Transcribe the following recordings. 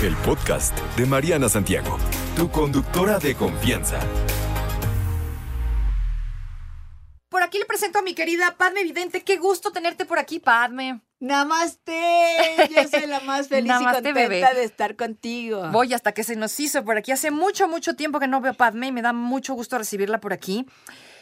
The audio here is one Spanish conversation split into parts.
El podcast de Mariana Santiago, tu conductora de confianza. Por aquí le presento a mi querida Padme Vidente. Qué gusto tenerte por aquí, Padme. Namaste, yo soy la más feliz y contenta bebé. de estar contigo. Voy hasta que se nos hizo por aquí. Hace mucho, mucho tiempo que no veo a Padme y me da mucho gusto recibirla por aquí.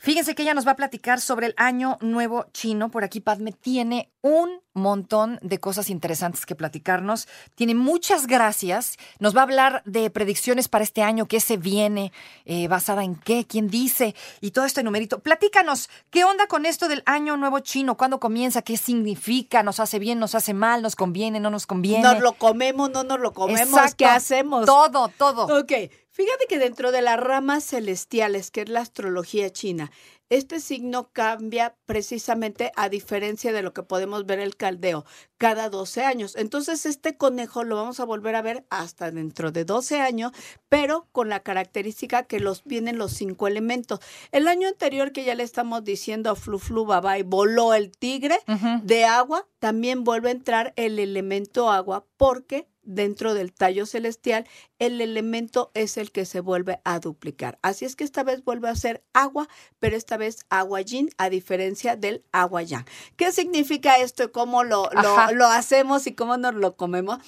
Fíjense que ella nos va a platicar sobre el Año Nuevo Chino. Por aquí Padme tiene un montón de cosas interesantes que platicarnos. Tiene muchas gracias. Nos va a hablar de predicciones para este año, qué se viene, eh, basada en qué, quién dice y todo este numerito. Platícanos, ¿qué onda con esto del Año Nuevo Chino? ¿Cuándo comienza? ¿Qué significa? ¿Nos hace bien? ¿Nos hace mal? ¿Nos conviene? ¿No nos conviene? Nos lo comemos, no nos lo comemos, Exacto. ¿qué hacemos? Todo, todo. Ok, fíjate que dentro de las ramas celestiales, que es la astrología china, este signo cambia precisamente a diferencia de lo que podemos ver el caldeo cada 12 años. Entonces este conejo lo vamos a volver a ver hasta dentro de 12 años, pero con la característica que los vienen los cinco elementos. El año anterior que ya le estamos diciendo flu flu bye bye, voló el tigre de agua, también vuelve a entrar el elemento agua porque dentro del tallo celestial el elemento es el que se vuelve a duplicar. Así es que esta vez vuelve a ser agua, pero esta vez agua yin a diferencia del agua yang. ¿Qué significa esto cómo lo, lo, lo hacemos y cómo nos lo comemos?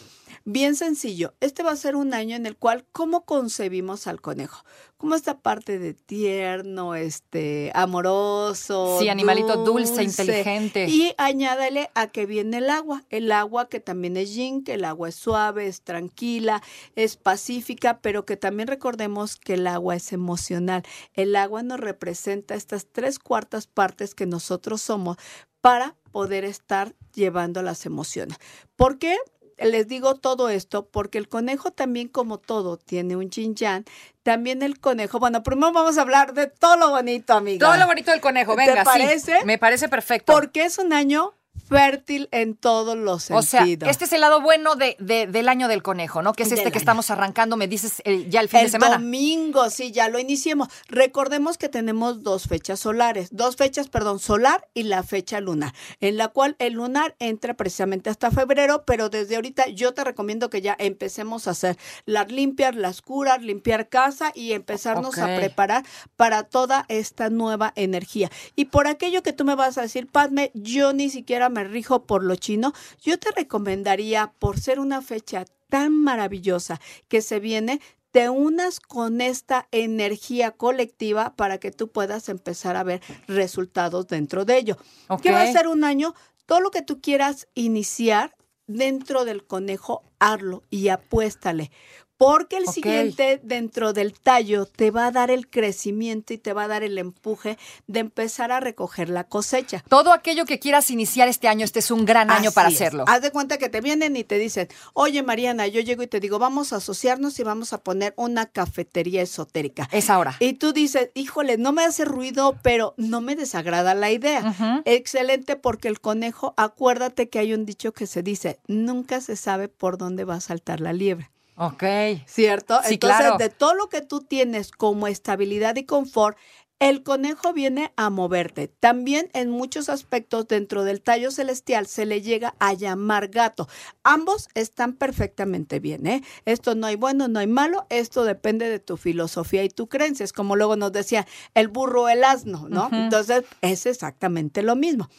Bien sencillo, este va a ser un año en el cual, ¿cómo concebimos al conejo? Como esta parte de tierno, este, amoroso. Sí, animalito dulce, inteligente. Y añádale a que viene el agua. El agua que también es yin, que el agua es suave, es tranquila, es pacífica, pero que también recordemos que el agua es emocional. El agua nos representa estas tres cuartas partes que nosotros somos para poder estar llevando las emociones. ¿Por qué? Les digo todo esto porque el conejo también como todo tiene un yin yang. También el conejo, bueno, primero vamos a hablar de todo lo bonito, amiga. Todo lo bonito del conejo, ¿Te venga, sí. parece? Me parece perfecto. Porque es un año fértil en todos los o sea, sentidos. este es el lado bueno de, de- del año del conejo, ¿no? Que es Del este que año. estamos arrancando, me dices el- ya el fin de el semana. domingo, sí, ya lo iniciemos. Recordemos que tenemos dos fechas solares, dos fechas, perdón, solar y la fecha lunar, en la cual el lunar entra precisamente hasta febrero, pero desde ahorita yo te recomiendo que ya empecemos a hacer las limpias, las curas, limpiar casa y empezarnos a preparar para toda esta nueva energía. Y por aquello que tú me vas a decir, Padme, yo ni siquiera me rijo por lo chino, yo te recomendaría, por ser una fecha tan maravillosa que se viene, te unas con esta energía colectiva para que tú puedas empezar a ver resultados dentro de ello. ¿Qué va a ser un año? Todo lo que tú quieras iniciar dentro del conejo, hazlo y apuéstale. Porque el siguiente dentro del tallo te va a dar el crecimiento y te va a dar el empuje de empezar a recoger la cosecha. Todo aquello que quieras iniciar este año, este es un gran año para es. hacerlo. Haz de cuenta que te vienen y te dicen, oye Mariana, yo llego y te digo, vamos a asociarnos y vamos a poner una cafetería esotérica. Es ahora. Y tú dices, híjole, no me hace ruido, pero no me desagrada la idea. Excelente porque el conejo, acuérdate que hay un dicho que se dice, nunca se sabe por dónde va a saltar la liebre. Ok. ¿Cierto? Sí, Entonces, claro. de todo lo que tú tienes como estabilidad y confort, el conejo viene a moverte. También en muchos aspectos dentro del tallo celestial se le llega a llamar gato. Ambos están perfectamente bien, ¿eh? Esto no hay bueno, no hay malo, esto depende de tu filosofía y tu creencia. Es como luego nos decía el burro o el asno, ¿no? Entonces, es exactamente lo mismo.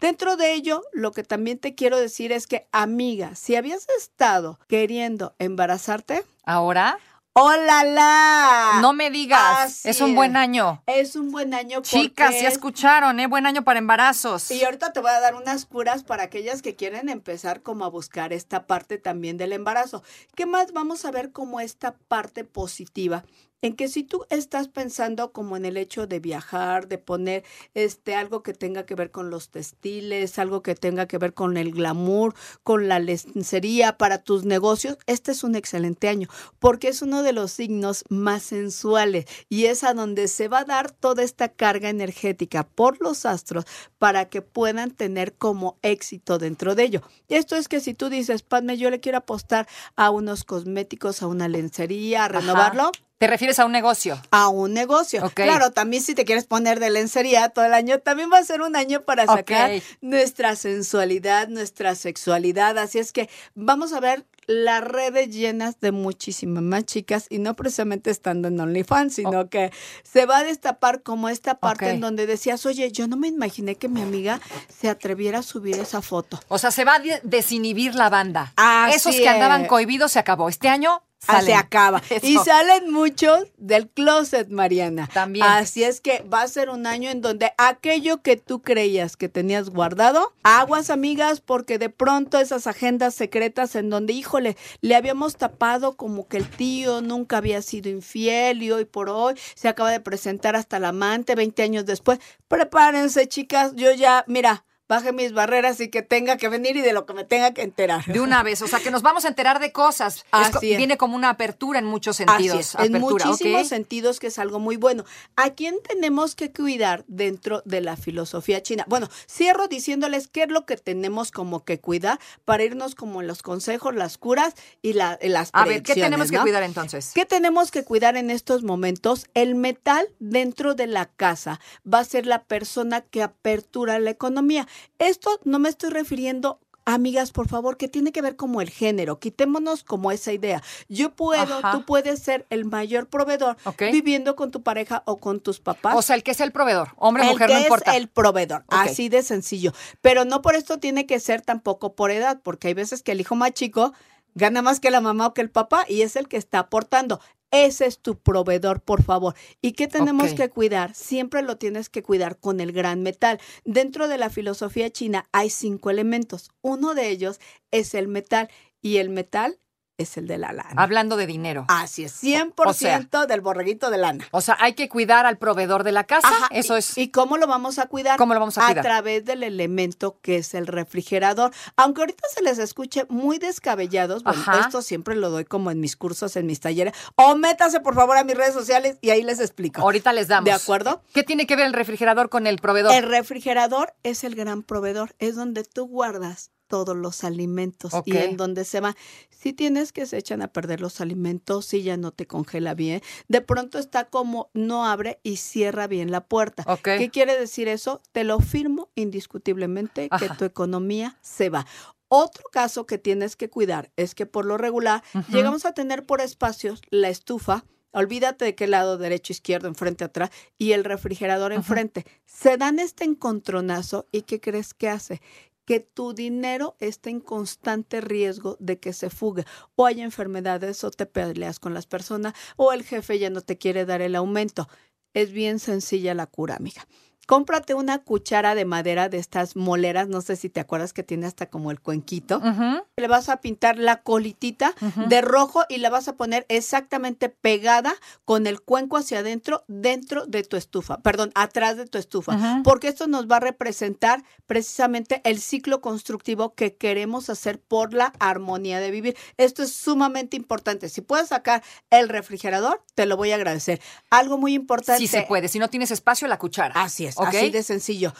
Dentro de ello, lo que también te quiero decir es que, amiga, si habías estado queriendo embarazarte, Ahora, ¡hola la! no me digas, Así es un buen año. Es un buen año. Chicas, ya es- escucharon, ¿eh? Buen año para embarazos. Y ahorita te voy a dar unas curas para aquellas que quieren empezar como a buscar esta parte también del embarazo. ¿Qué más? Vamos a ver como esta parte positiva en que si tú estás pensando como en el hecho de viajar, de poner este algo que tenga que ver con los textiles, algo que tenga que ver con el glamour, con la lencería para tus negocios, este es un excelente año, porque es uno de los signos más sensuales y es a donde se va a dar toda esta carga energética por los astros para que puedan tener como éxito dentro de ello. Esto es que si tú dices, Padme, yo le quiero apostar a unos cosméticos, a una lencería, a renovarlo, ¿Te refieres a un negocio? a un negocio. Claro, también si te quieres poner de lencería todo el año, también va a ser un año para sacar nuestra sensualidad, nuestra sexualidad. Así es que vamos a ver las redes llenas de muchísimas más chicas y no precisamente estando en OnlyFans, sino que se va a destapar como esta parte en donde decías, oye, yo no me imaginé que mi amiga se atreviera a subir esa foto. O sea, se va a de- desinhibir la banda. Así Esos que andaban cohibidos se acabó. Este año salen. se acaba. Eso. Y salen muchos del closet, Mariana. También. Así es que va a ser un año en donde aquello que tú creías que tenías guardado, aguas amigas, porque de pronto esas agendas secretas en donde, híjole, le habíamos tapado como que el tío nunca había sido infiel y hoy por hoy se acaba de presentar hasta el amante 20 años después. Prepárense, chicas, yo ya, mira. Baje mis barreras y que tenga que venir y de lo que me tenga que enterar. De una vez, o sea, que nos vamos a enterar de cosas. Así es. Viene como una apertura en muchos Así sentidos. en muchísimos sentidos que es algo muy bueno. ¿A quién tenemos que cuidar dentro de la filosofía china? Bueno, cierro diciéndoles qué es lo que tenemos como que cuidar para irnos como en los consejos, las curas y la, las A ver, ¿qué tenemos que cuidar entonces? ¿Qué tenemos que cuidar en estos momentos? El metal dentro de la casa va a ser la persona que apertura la economía. Esto no me estoy refiriendo, amigas, por favor, que tiene que ver como el género. Quitémonos como esa idea. Yo puedo, Ajá. tú puedes ser el mayor proveedor viviendo con tu pareja o con tus papás. O sea, el que es el proveedor, hombre, El mujer, que no importa. Es el proveedor, así de sencillo. Pero no por esto tiene que ser tampoco por edad, porque hay veces que el hijo más chico gana más que la mamá o que el papá y es el que está aportando. Ese es tu proveedor, por favor. ¿Y qué tenemos que cuidar? Siempre lo tienes que cuidar con el gran metal. Dentro de la filosofía china hay cinco elementos. Uno de ellos es el metal y el metal es el de la lana. Hablando de dinero. Así es, 100% del borreguito de lana. O sea, hay que cuidar al proveedor de la casa. Ajá, Eso es. ¿Y cómo lo vamos a cuidar? ¿Cómo lo vamos a cuidar? través del elemento que es el refrigerador. Aunque ahorita se les escuche muy descabellados, bueno, esto siempre lo doy como en mis cursos, en mis talleres. O métase por favor a mis redes sociales y ahí les explico. Ahorita les damos. ¿De acuerdo? ¿Qué tiene que ver el refrigerador con el proveedor? El refrigerador es el gran proveedor, es donde tú guardas todos los alimentos y en donde se va. Si tienes que se echan a perder los alimentos, si ya no te congela bien, de pronto está como no abre y cierra bien la puerta. ¿Qué quiere decir eso? Te lo firmo indiscutiblemente que Ajá. tu economía se va. Otro caso que tienes que cuidar es que por lo regular llegamos a tener por espacios la estufa. Olvídate de qué lado, derecho, izquierdo, enfrente, atrás, y el refrigerador enfrente. Se dan este encontronazo y ¿qué crees que hace? Que tu dinero esté en constante riesgo de que se fugue o haya enfermedades o te peleas con las personas o el jefe ya no te quiere dar el aumento. Es bien sencilla la cura, amiga. Cómprate una cuchara de madera de estas moleras, no sé si te acuerdas que tiene hasta como el cuenquito le vas a pintar la colitita de rojo y la vas a poner exactamente pegada con el cuenco hacia adentro, dentro de tu estufa, perdón, atrás de tu estufa, porque esto nos va a representar precisamente el ciclo constructivo que queremos hacer por la armonía de vivir. Esto es sumamente importante. Si puedes sacar el refrigerador, te lo voy a agradecer. Algo muy importante. Sí se puede. Si no tienes espacio, la cuchara. Así es, ¿Ok? así de sencillo.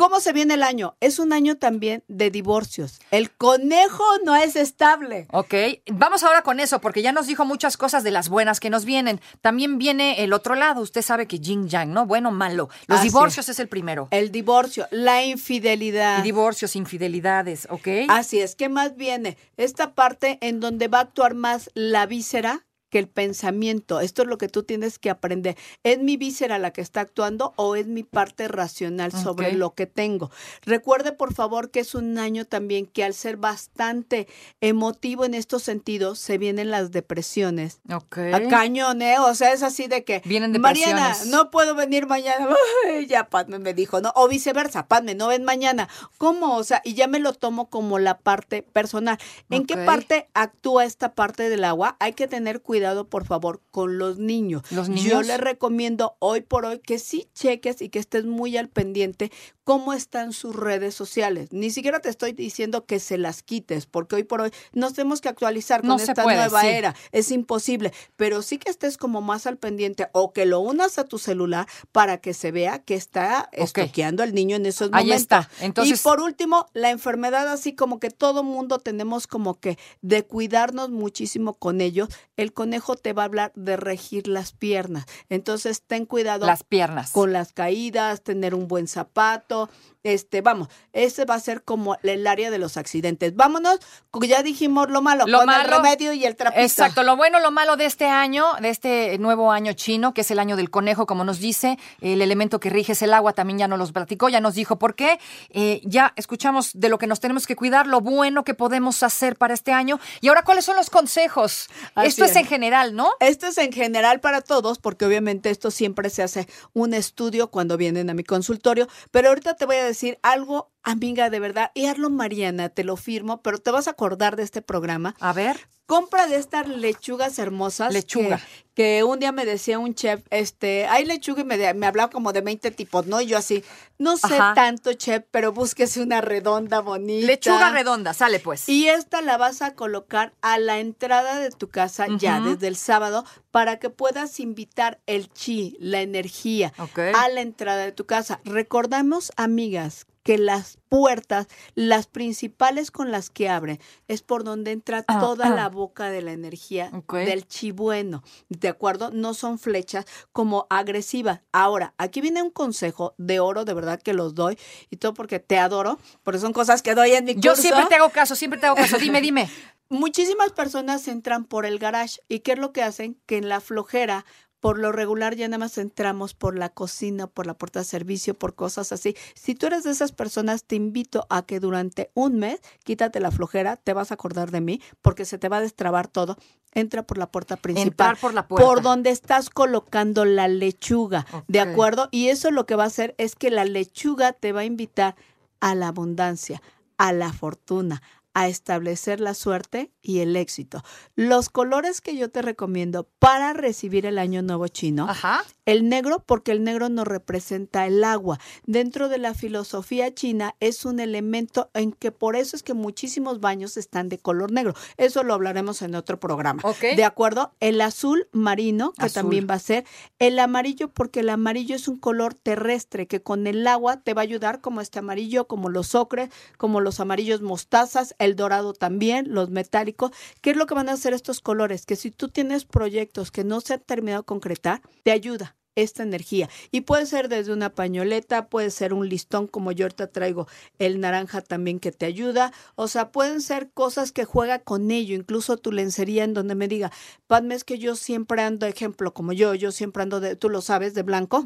¿Cómo se viene el año? Es un año también de divorcios. El conejo no es estable. Ok, vamos ahora con eso, porque ya nos dijo muchas cosas de las buenas que nos vienen. También viene el otro lado. Usted sabe que yin yang, ¿no? Bueno, malo. Los divorcios es el primero. El divorcio, la infidelidad. Y divorcios, infidelidades, ¿ok? Así es, ¿qué más viene? Esta parte en donde va a actuar más la víscera que el pensamiento. Esto es lo que tú tienes que aprender. ¿Es mi víscera la que está actuando o es mi parte racional sobre lo que tengo? Recuerde, por favor, que es un año también que al ser bastante emotivo en estos sentidos, se vienen las depresiones. Ok. A cañón, ¿eh? O sea, es así de que. Vienen Mariana, depresiones. no puedo venir mañana. Ay, ya Padme me dijo, ¿no? O viceversa, Padme, no ven mañana. ¿Cómo? O sea, y ya me lo tomo como la parte personal. ¿En qué parte actúa esta parte del agua? Hay que tener cuidado cuidado, por favor, con los niños. ¿Los Yo les recomiendo hoy por hoy que sí cheques y que estés muy al pendiente cómo están sus redes sociales. Ni siquiera te estoy diciendo que se las quites, porque hoy por hoy nos tenemos que actualizar con No esta puede, nueva sí. era. Es imposible, pero sí que estés como más al pendiente o que lo unas a tu celular para que se vea que está estoqueando al niño en esos Ahí momentos. está. Entonces- y por último, la enfermedad, así como que todo mundo tenemos como que de cuidarnos muchísimo con ellos, el conejo te va a hablar de regir las piernas. Entonces, ten cuidado Las piernas. con las caídas, tener un buen zapato. Este, vamos, ese va a ser como el área de los accidentes. Vámonos, ya dijimos lo malo, Lo con malo- el remedio y el trapito. Exacto, lo bueno, lo malo de este año, de este nuevo año chino, que es el año del conejo, como nos dice, el elemento que rige es el agua, también ya nos los platicó, ya nos dijo por qué. Eh, ya escuchamos de lo que nos tenemos que cuidar, lo bueno que podemos hacer para este año. Y ahora, ¿cuáles son los consejos? Así Esto es es. en general, ¿no? Esto es en general para todos, porque obviamente esto siempre se hace un estudio cuando vienen a mi consultorio, pero ahorita te voy a decir algo, amiga, de verdad, y hazlo Mariana, te lo firmo, pero te vas a acordar de este programa. A ver. Compra de estas lechugas hermosas. Lechuga. Que, que un día me decía un chef, este, hay lechuga y me, de- me hablaba como de 20 tipos, ¿no? Y yo así, no sé Ajá. tanto, chef, pero búsquese una redonda, bonita. Lechuga redonda, sale pues. Y esta la vas a colocar a la entrada de tu casa ya desde el sábado para que puedas invitar el chi, la energía, a la entrada de tu casa. Recordamos, amigas, que las puertas, las principales con las que abren, es por donde entra Ah, toda ah. la boca de la energía del chi bueno. ¿De acuerdo? No son flechas como agresivas. Ahora, aquí viene un consejo de oro, de verdad que los doy, y todo porque te adoro, porque son cosas que doy en mi Yo curso. siempre te hago caso, siempre te hago caso. Dime, dime. Muchísimas personas entran por el garage y ¿qué es lo que hacen? Que en la flojera, por lo regular ya nada más entramos por la cocina, por la puerta de servicio, por cosas así. Si tú eres de esas personas, te invito a que durante un mes quítate la flojera, te vas a acordar de mí porque se te va a destrabar todo. Entra por la puerta principal. Entrar por la puerta. Por donde estás colocando la lechuga, ¿de acuerdo? Y eso lo que va a hacer es que la lechuga te va a invitar a la abundancia, a la fortuna, a establecer la suerte y el éxito. Los colores que yo te recomiendo para recibir el año nuevo chino, Ajá. El negro porque el negro nos representa el agua. Dentro de la filosofía china es un elemento en que por eso es que muchísimos baños están de color negro. Eso lo hablaremos en otro programa. ¿De acuerdo? El azul marino, que Azul. también va a ser. El amarillo porque el amarillo es un color terrestre que con el agua te va a ayudar como este amarillo, como los ocres, como los amarillos mostazas, el dorado también, los metálicos. ¿Qué es lo que van a hacer estos colores? Que si tú tienes proyectos que no se han terminado de concretar, te ayuda esta energía. Y puede ser desde una pañoleta, puede ser un listón como yo ahorita traigo el naranja también que te ayuda. O sea, pueden ser cosas que juega con ello, incluso tu lencería en donde me diga, Padme, es que yo siempre ando, ejemplo, como yo, yo siempre ando de, tú lo sabes, de blanco.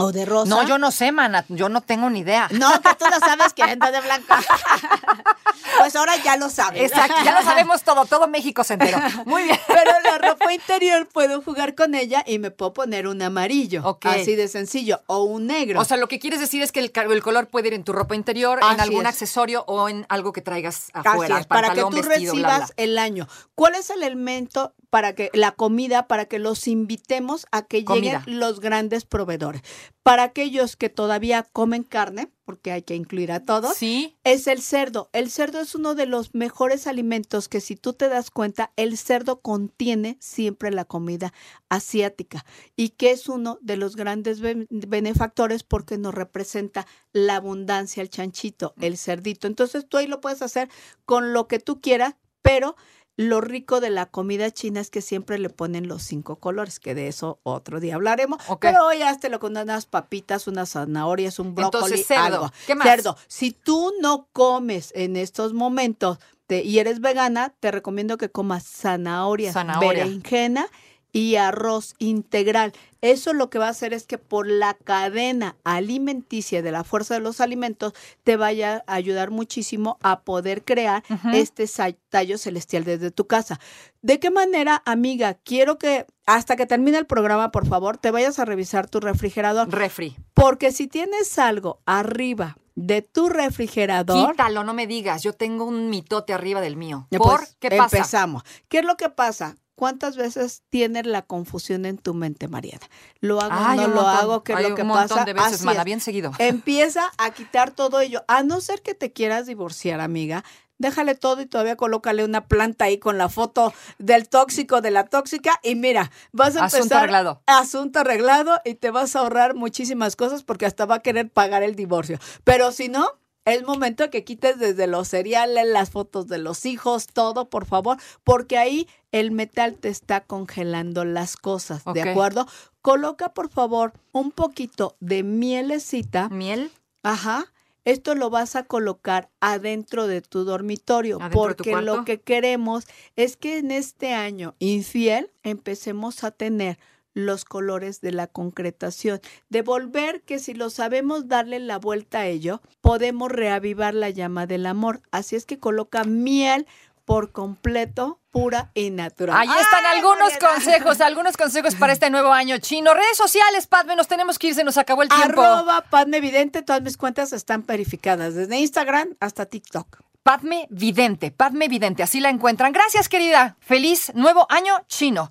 O de rosa. No, yo no sé, mana. Yo no tengo ni idea. No, que tú no sabes que ando de blanco. pues ahora ya lo sabes. Exacto, ya lo sabemos todo, todo México se enteró. Muy bien. Pero la ropa interior puedo jugar con ella y me puedo poner un amarillo. Ok. Así de sencillo. O un negro. O sea, lo que quieres decir es que el, color puede ir en tu ropa interior, en Así algún es. accesorio o en algo que traigas Así afuera, es, para que tú vestido, bla, recibas bla. el año. ¿Cuál es el elemento para que la comida, para que los invitemos a que Comida. lleguen los grandes proveedores? Para aquellos que todavía comen carne, porque hay que incluir a todos, Sí. es el cerdo. El cerdo es uno de los mejores alimentos que si tú te das cuenta, el cerdo contiene siempre la comida asiática y que es uno de los grandes ben- benefactores porque nos representa la abundancia, el chanchito, el cerdito. Entonces tú ahí lo puedes hacer con lo que tú quieras, pero lo rico de la comida china es que siempre le ponen los cinco colores, que de eso otro día hablaremos. Pero hoy hazlo con unas papitas, unas zanahorias, un brócoli, Entonces, cerdo. algo. ¿Qué más? Cerdo. Si tú no comes en estos momentos te- y eres vegana, te recomiendo que comas zanahoria, Zanahoria. berenjena y arroz integral. Eso lo que va a hacer es que por la cadena alimenticia de la fuerza de los alimentos te vaya a ayudar muchísimo a poder crear este tallo celestial desde tu casa. ¿De qué manera, amiga? Quiero que hasta que termine el programa, por favor, te vayas a revisar tu refrigerador. Refri. Porque si tienes algo arriba de tu refrigerador, Quítalo, no me digas. Yo tengo un mitote arriba del mío. ¿Por pues, qué pasa? empezamos. ¿Qué es lo que pasa? ¿Cuántas veces tienes la confusión en tu mente, Mariana? ¿Lo hago Ay, no lo montón. hago? ¿Qué es lo que un montón pasa? de veces, mana, bien seguido. Empieza a quitar todo ello. A no ser que te quieras divorciar, amiga, déjale todo y todavía colócale una planta ahí con la foto del tóxico, de la tóxica y mira, vas a Asunto empezar arreglado. asunto arreglado y te vas a ahorrar muchísimas cosas porque hasta va a querer pagar el divorcio. Pero si no, es momento que quites desde los cereales, las fotos de los hijos, todo, por favor, porque ahí el metal te está congelando las cosas, ¿de acuerdo? Coloca, por favor, un poquito de mielecita. ¿Miel? Ajá. Esto lo vas a colocar adentro de tu dormitorio ¿Adentro de tu porque lo que queremos es que en este año infiel empecemos a tener los colores de la concretación, de volver que si lo sabemos darle la vuelta a ello, podemos reavivar la llama del amor. Así es que coloca miel por completo, pura y natural. Ahí están ¡Ay, algunos consejos, algunos consejos para este nuevo año chino. Redes sociales, Padme, nos tenemos que ir, se nos acabó el tiempo. Arroba Padme Evidente, todas mis cuentas están verificadas, desde Instagram hasta TikTok. Padme Vidente, Padme Vidente, así la encuentran. Gracias, querida. Feliz nuevo año chino.